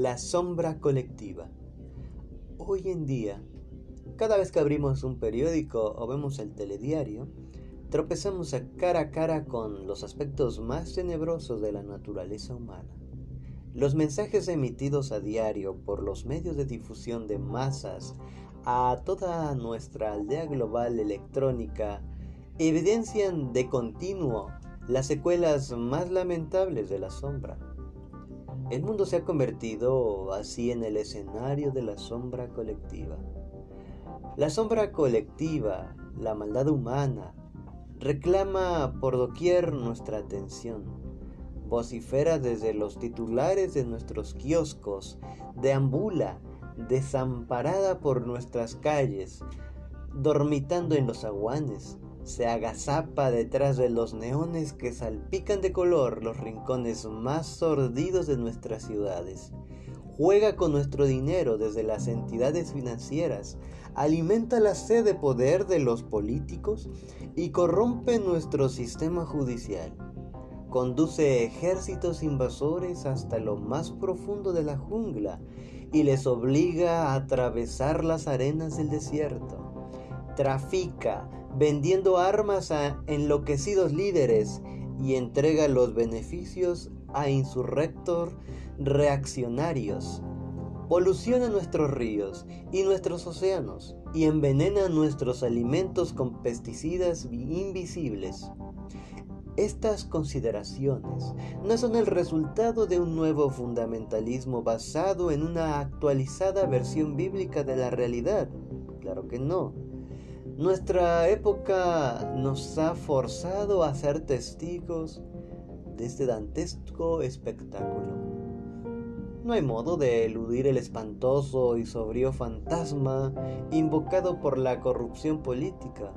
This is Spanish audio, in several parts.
La sombra colectiva. Hoy en día, cada vez que abrimos un periódico o vemos el telediario, tropezamos cara a cara con los aspectos más tenebrosos de la naturaleza humana. Los mensajes emitidos a diario por los medios de difusión de masas a toda nuestra aldea global electrónica evidencian de continuo las secuelas más lamentables de la sombra. El mundo se ha convertido así en el escenario de la sombra colectiva. La sombra colectiva, la maldad humana, reclama por doquier nuestra atención vocifera desde los titulares de nuestros kioscos, deambula desamparada por nuestras calles, dormitando en los aguanes, se agazapa detrás de los neones que salpican de color los rincones más sordidos de nuestras ciudades. Juega con nuestro dinero desde las entidades financieras, alimenta la sed de poder de los políticos y corrompe nuestro sistema judicial conduce ejércitos invasores hasta lo más profundo de la jungla y les obliga a atravesar las arenas del desierto. Trafica vendiendo armas a enloquecidos líderes y entrega los beneficios a insurrectos reaccionarios. Poluciona nuestros ríos y nuestros océanos y envenena nuestros alimentos con pesticidas invisibles. Estas consideraciones no son el resultado de un nuevo fundamentalismo basado en una actualizada versión bíblica de la realidad. Claro que no. Nuestra época nos ha forzado a ser testigos de este dantesco espectáculo. No hay modo de eludir el espantoso y sobrio fantasma invocado por la corrupción política,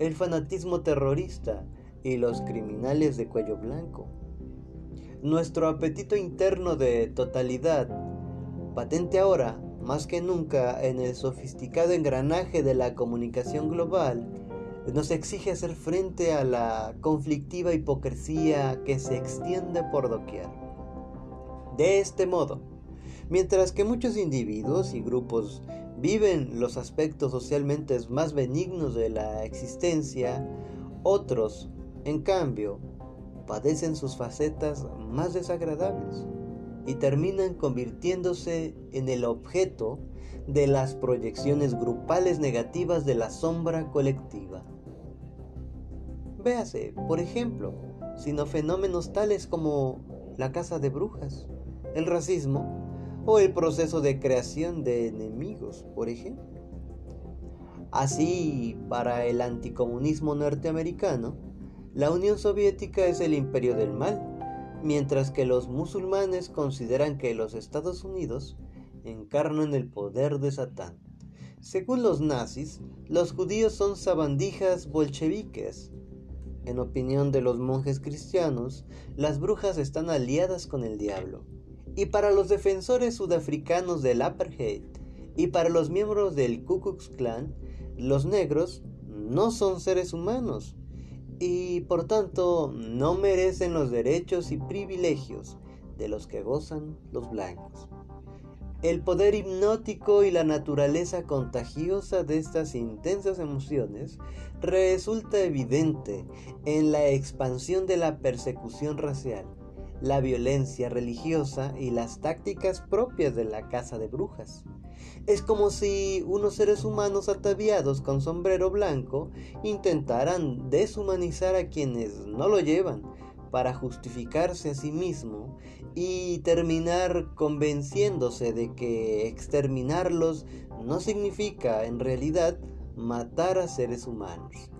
el fanatismo terrorista, y los criminales de cuello blanco. Nuestro apetito interno de totalidad, patente ahora más que nunca en el sofisticado engranaje de la comunicación global, nos exige hacer frente a la conflictiva hipocresía que se extiende por doquier. De este modo, mientras que muchos individuos y grupos viven los aspectos socialmente más benignos de la existencia, otros en cambio, padecen sus facetas más desagradables y terminan convirtiéndose en el objeto de las proyecciones grupales negativas de la sombra colectiva. Véase, por ejemplo, sino fenómenos tales como la caza de brujas, el racismo o el proceso de creación de enemigos, por ejemplo. Así, para el anticomunismo norteamericano, la Unión Soviética es el imperio del mal, mientras que los musulmanes consideran que los Estados Unidos encarnan el poder de Satán. Según los nazis, los judíos son sabandijas bolcheviques. En opinión de los monjes cristianos, las brujas están aliadas con el diablo. Y para los defensores sudafricanos del apartheid y para los miembros del Ku Klux Klan, los negros no son seres humanos, y por tanto no merecen los derechos y privilegios de los que gozan los blancos. El poder hipnótico y la naturaleza contagiosa de estas intensas emociones resulta evidente en la expansión de la persecución racial, la violencia religiosa y las tácticas propias de la caza de brujas. Es como si unos seres humanos ataviados con sombrero blanco intentaran deshumanizar a quienes no lo llevan para justificarse a sí mismo y terminar convenciéndose de que exterminarlos no significa en realidad matar a seres humanos.